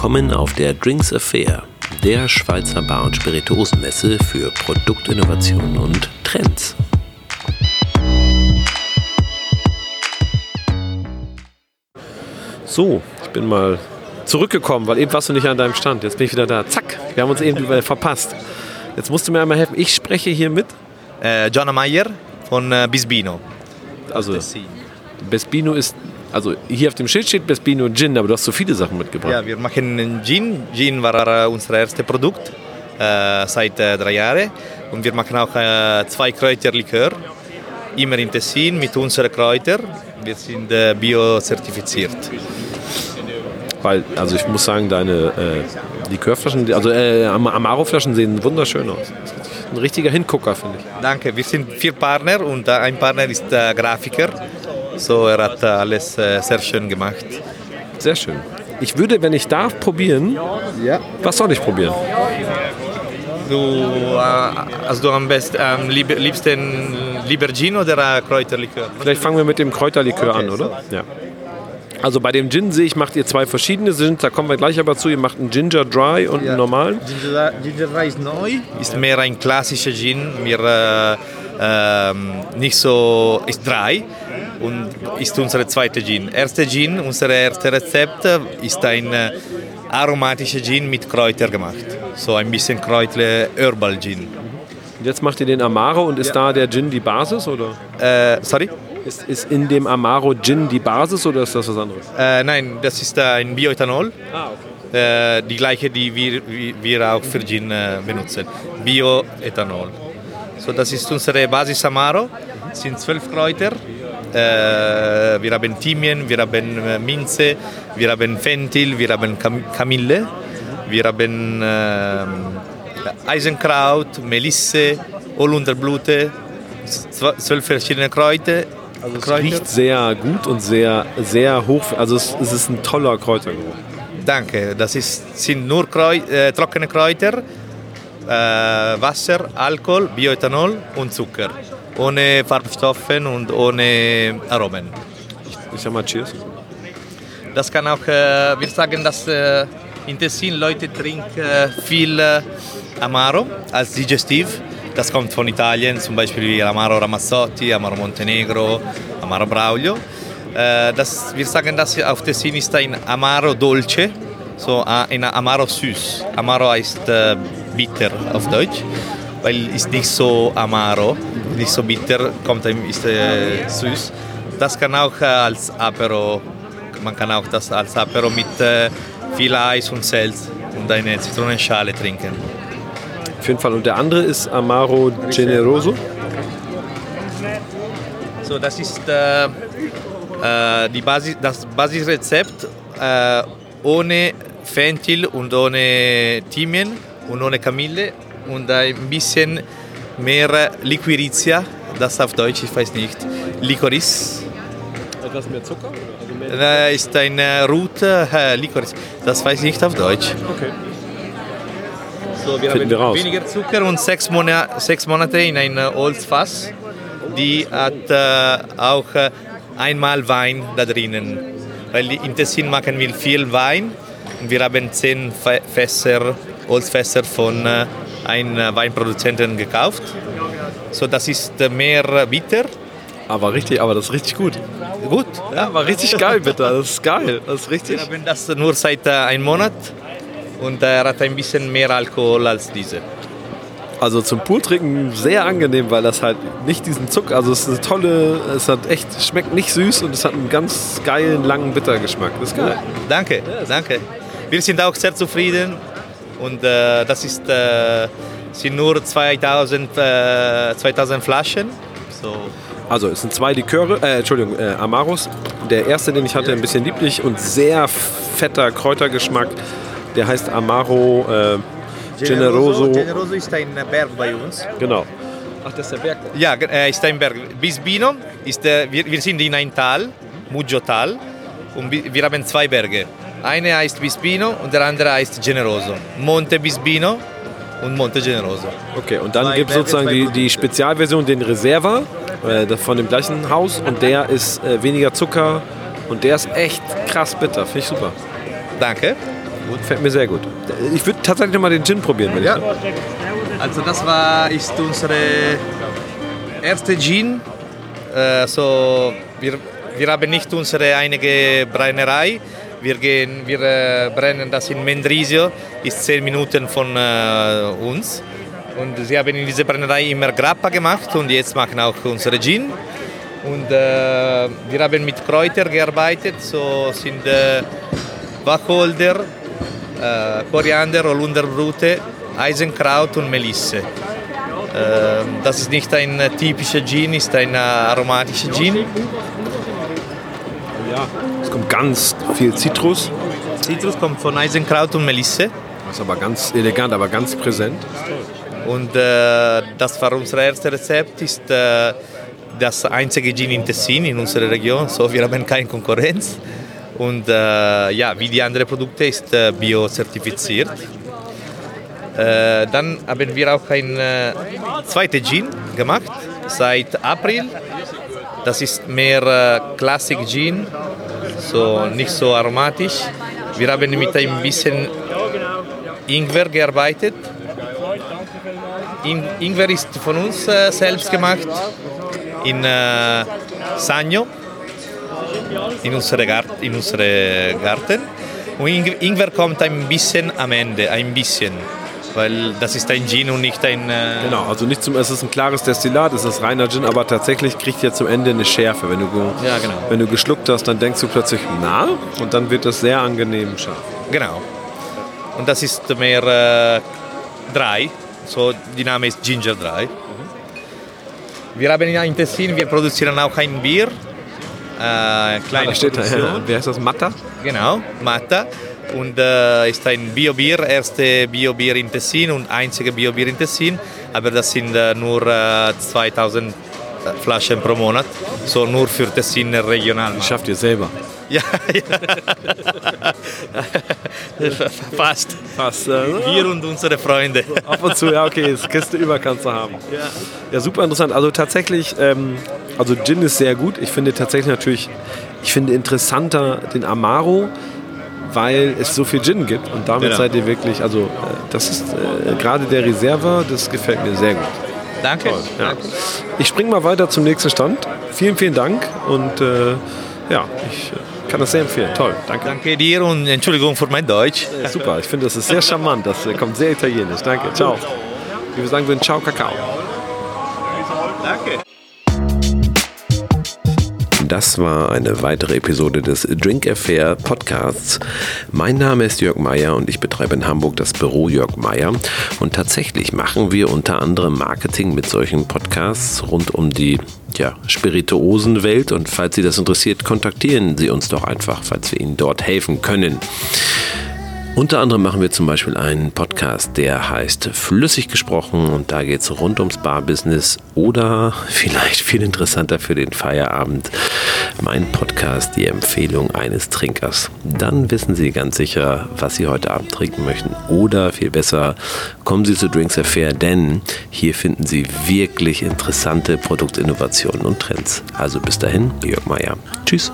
Willkommen auf der Drinks Affair, der Schweizer Bar- und Spirituosenmesse für Produktinnovationen und Trends. So, ich bin mal zurückgekommen, weil eben warst du nicht an deinem Stand. Jetzt bin ich wieder da. Zack, wir haben uns eben verpasst. Jetzt musst du mir einmal helfen. Ich spreche hier mit. Äh, Gianna Meyer von äh, Bisbino. Also, Bespino ist. Also hier auf dem Schild steht Bespino Gin, aber du hast so viele Sachen mitgebracht. Ja, wir machen Gin. Gin war äh, unser erstes Produkt äh, seit äh, drei Jahren. Und wir machen auch äh, zwei Kräuterlikör. Immer in Tessin mit unseren Kräutern. Wir sind äh, biozertifiziert. Weil, also ich muss sagen, deine äh, Likörflaschen, also äh, Am- Amaro-Flaschen sehen wunderschön aus. Ein richtiger Hingucker, finde ich. Danke. Wir sind vier Partner und äh, ein Partner ist äh, Grafiker. So, er hat äh, alles äh, sehr schön gemacht. Sehr schön. Ich würde, wenn ich darf, probieren. Ja. Was soll ich probieren? Du, äh, also du am besten, ähm, lieb, liebsten lieber Gin oder Kräuterlikör? Vielleicht fangen wir mit dem Kräuterlikör an, oder? Ja. Also bei dem Gin sehe ich, macht ihr zwei verschiedene Gins, da kommen wir gleich aber zu. Ihr macht einen Ginger Dry und einen normalen. Ginger, Ginger Dry ist neu. Ist mehr ein klassischer Gin, mehr äh, ähm, nicht so, ist dry und ist unser zweiter Gin. Erster Gin, unser erstes Rezept ist ein äh, aromatischer Gin mit Kräuter gemacht. So ein bisschen Kräuter Herbal Gin. Und jetzt macht ihr den Amaro und ist da der Gin die Basis, oder? Äh, sorry? Ist, ist in dem Amaro Gin die Basis oder ist das was anderes? Äh, nein, das ist äh, ein Bioethanol. Ah, okay. Äh, die gleiche, die wir, wir auch für Gin äh, benutzen. Bioethanol. So, das ist unsere Basis Amaro. Es sind zwölf Kräuter. Äh, wir haben Thymian, wir haben äh, Minze, wir haben Fenchel, wir haben Kam Kamille, wir haben äh, Eisenkraut, Melisse, Holunderblüte, zw- zwölf verschiedene Kräuter. Also es Kräuter. riecht sehr gut und sehr, sehr hoch. Also es, es ist ein toller Kräutergeruch. Danke, das ist, sind nur Kräu äh, trockene Kräuter, äh, Wasser, Alkohol, Bioethanol und Zucker. Ohne Farbstoffe und ohne Aromen. Ich sag mal Cheers. Das kann auch, äh, wir sagen, dass äh, in Tessin Leute trinken äh, viel äh, Amaro als Digestiv. Das kommt von Italien, zum Beispiel wie Amaro Ramazzotti, Amaro Montenegro, Amaro Braulio. Äh, das, wir sagen, dass auf Tessin ist ein Amaro Dolce, so ein Amaro süß. Amaro heißt äh, bitter auf Deutsch, weil ist nicht so Amaro, nicht so bitter, kommt ist äh, süß. Das kann auch äh, als Apero man kann auch das als Apero mit äh, viel Eis und Salz und eine Zitronenschale trinken. Auf jeden Fall. Und der andere ist Amaro Generoso. So, das ist äh, äh, die Basis, das Basisrezept äh, ohne Fenchel und ohne Thymian und ohne Kamille und ein bisschen mehr Liquirizia, das auf Deutsch, ich weiß nicht, Licorice. Etwas mehr Zucker? Also mehr Äh, ist eine Route, äh, Licorice, das weiß ich nicht auf Deutsch. okay. So, wir Finden haben wir raus. weniger Zucker und sechs, Mona sechs Monate in ein äh, Holzfass. Die hat äh, auch äh, einmal Wein da drinnen. Weil in Tessin machen wir viel Wein und wir haben zehn Fä- Fässer, Holzfässer von äh, äh, Weinproduzenten gekauft. So, das ist äh, mehr äh, bitter. Aber richtig, aber das ist richtig gut. Gut. Ja, war richtig geil, bitte. Das ist geil. Das ist richtig. Wir haben das nur seit äh, einem Monat und er hat ein bisschen mehr Alkohol als diese. Also zum Pooltrinken sehr angenehm, weil das halt nicht diesen Zucker, also es ist eine tolle, es hat echt, schmeckt nicht süß und es hat einen ganz geilen, langen Bittergeschmack. Das ist geil. Danke, danke. Wir sind auch sehr zufrieden und äh, das ist, äh, sind nur 2000, äh, 2000 Flaschen. So. Also es sind zwei Liköre, äh, Entschuldigung, äh, Amaros. Der erste, den ich hatte, ein bisschen lieblich und sehr fetter Kräutergeschmack. Der heißt Amaro äh, Generoso. Generoso ist ein Berg bei uns. Genau. Ach, das ist der Berg. Ja, äh, ist ein Berg. Bisbino ist, äh, wir, wir sind in ein Tal, Muggio-Tal, und bi- wir haben zwei Berge. Eine heißt Bisbino und der andere heißt Generoso. Monte Bisbino und Monte Generoso. Okay, und dann gibt es sozusagen die, die Spezialversion, den Reserva, äh, von dem gleichen Haus. Und der ist äh, weniger Zucker und der ist echt krass bitter. Finde ich super. Danke. gut. Fällt mir sehr gut. Ich würde tatsächlich noch mal den Gin probieren, wenn Ja. ich Also das war ist unsere erste Gin. Äh, so wir, wir haben nicht unsere einige Brennerei. Wir, gehen, wir äh, brennen das in Mendrisio, ist 10 Minuten von äh, uns. Und sie haben in dieser Brennerei immer Grappa gemacht und jetzt machen auch unsere Gin. Und äh, wir haben mit Kräuter gearbeitet, so sind äh, Wacholder, äh, Koriander, Holunderbrute, Eisenkraut und Melisse. Ähm, Das ist nicht ein äh, typischer Gin, ist ein aromatischer Gin. Ja. Es kommt ganz viel Zitrus. Zitrus kommt von Eisenkraut und Melisse. Das ist aber ganz elegant, aber ganz präsent. Und äh, das war unser erstes Rezept, ist äh, das einzige Gin in Tessin, in unserer Region. So, wir haben keine Konkurrenz. Und äh, ja, wie die anderen Produkte ist äh, bio-zertifiziert. Äh, dann haben wir auch ein äh, zweites Gin gemacht, seit April. Das ist mehr äh, Classic Gin, so nicht so aromatisch. Wir haben mit ein bisschen Ingwer gearbeitet. In, Ingwer ist von uns äh, selbst gemacht in äh, Sagno, in unsere, Gart in unsere Garten. Und Ing Ingwer kommt ein bisschen am Ende, ein bisschen, weil das ist ein Gin und nicht ein... Äh, Genau, also nicht zum, es ist ein klares Destillat, es ist reiner Gin, aber tatsächlich kriegt ihr zum Ende eine Schärfe. Wenn du, Ja, genau. wenn du geschluckt hast, dann denkst du plötzlich, na, und dann wird das sehr angenehm scharf. Genau. Und das ist mehr äh, dry, so die Name ist Ginger Dry. Wir haben in Tessin, wir produzieren auch ein Bier, äh, kleine Da steht da, Produktion. wie heißt das, Matta? Genau, Matta. Und äh, ist ein Bio-Bier, erste Bio-Bier in Tessin und einzige Bio-Bier in Tessin. Aber das sind äh, nur äh, 2000 Flaschen pro Monat, so nur für Tessin regional. Schafft ihr selber. Ja, ja. Fast. Fast. Äh, Wir und unsere Freunde. Ab und zu, ja, okay, das Kiste über kannst du haben. Ja. Ja, super interessant. Also tatsächlich, ähm, also Gin ist sehr gut. Ich finde tatsächlich natürlich, ich finde interessanter den Amaro, weil es so viel Gin gibt. Und damit Genau. seid ihr wirklich, also äh, das ist äh, gerade der Reserva, das gefällt mir sehr gut. Danke. Ja. Ich springe mal weiter zum nächsten Stand. Vielen, vielen Dank und äh, ja, ich äh, kann das sehr empfehlen. Toll, danke. Danke dir und Entschuldigung für mein Deutsch. Super, ich finde, das ist sehr charmant. Das äh, kommt sehr italienisch. Danke, ciao. Wie wir sagen würden, ciao, Kakao. Danke. Das war eine weitere Episode des Drink Affair Podcasts. Mein Name ist Jörg Meier und ich betreibe in Hamburg das Büro Jörg Meier. Und tatsächlich machen wir unter anderem Marketing mit solchen Podcasts rund um die ja, Spirituosenwelt. Und falls Sie das interessiert, kontaktieren Sie uns doch einfach, falls wir Ihnen dort helfen können. Unter anderem machen wir zum Beispiel einen Podcast, der heißt Flüssig gesprochen und da geht es rund ums Barbusiness oder vielleicht viel interessanter für den Feierabend, mein Podcast, die Empfehlung eines Trinkers. Dann wissen Sie ganz sicher, was Sie heute Abend trinken möchten oder viel besser, kommen Sie zu Drinks Affair, denn hier finden Sie wirklich interessante Produktinnovationen und Trends. Also bis dahin, Jörg Meier. Tschüss.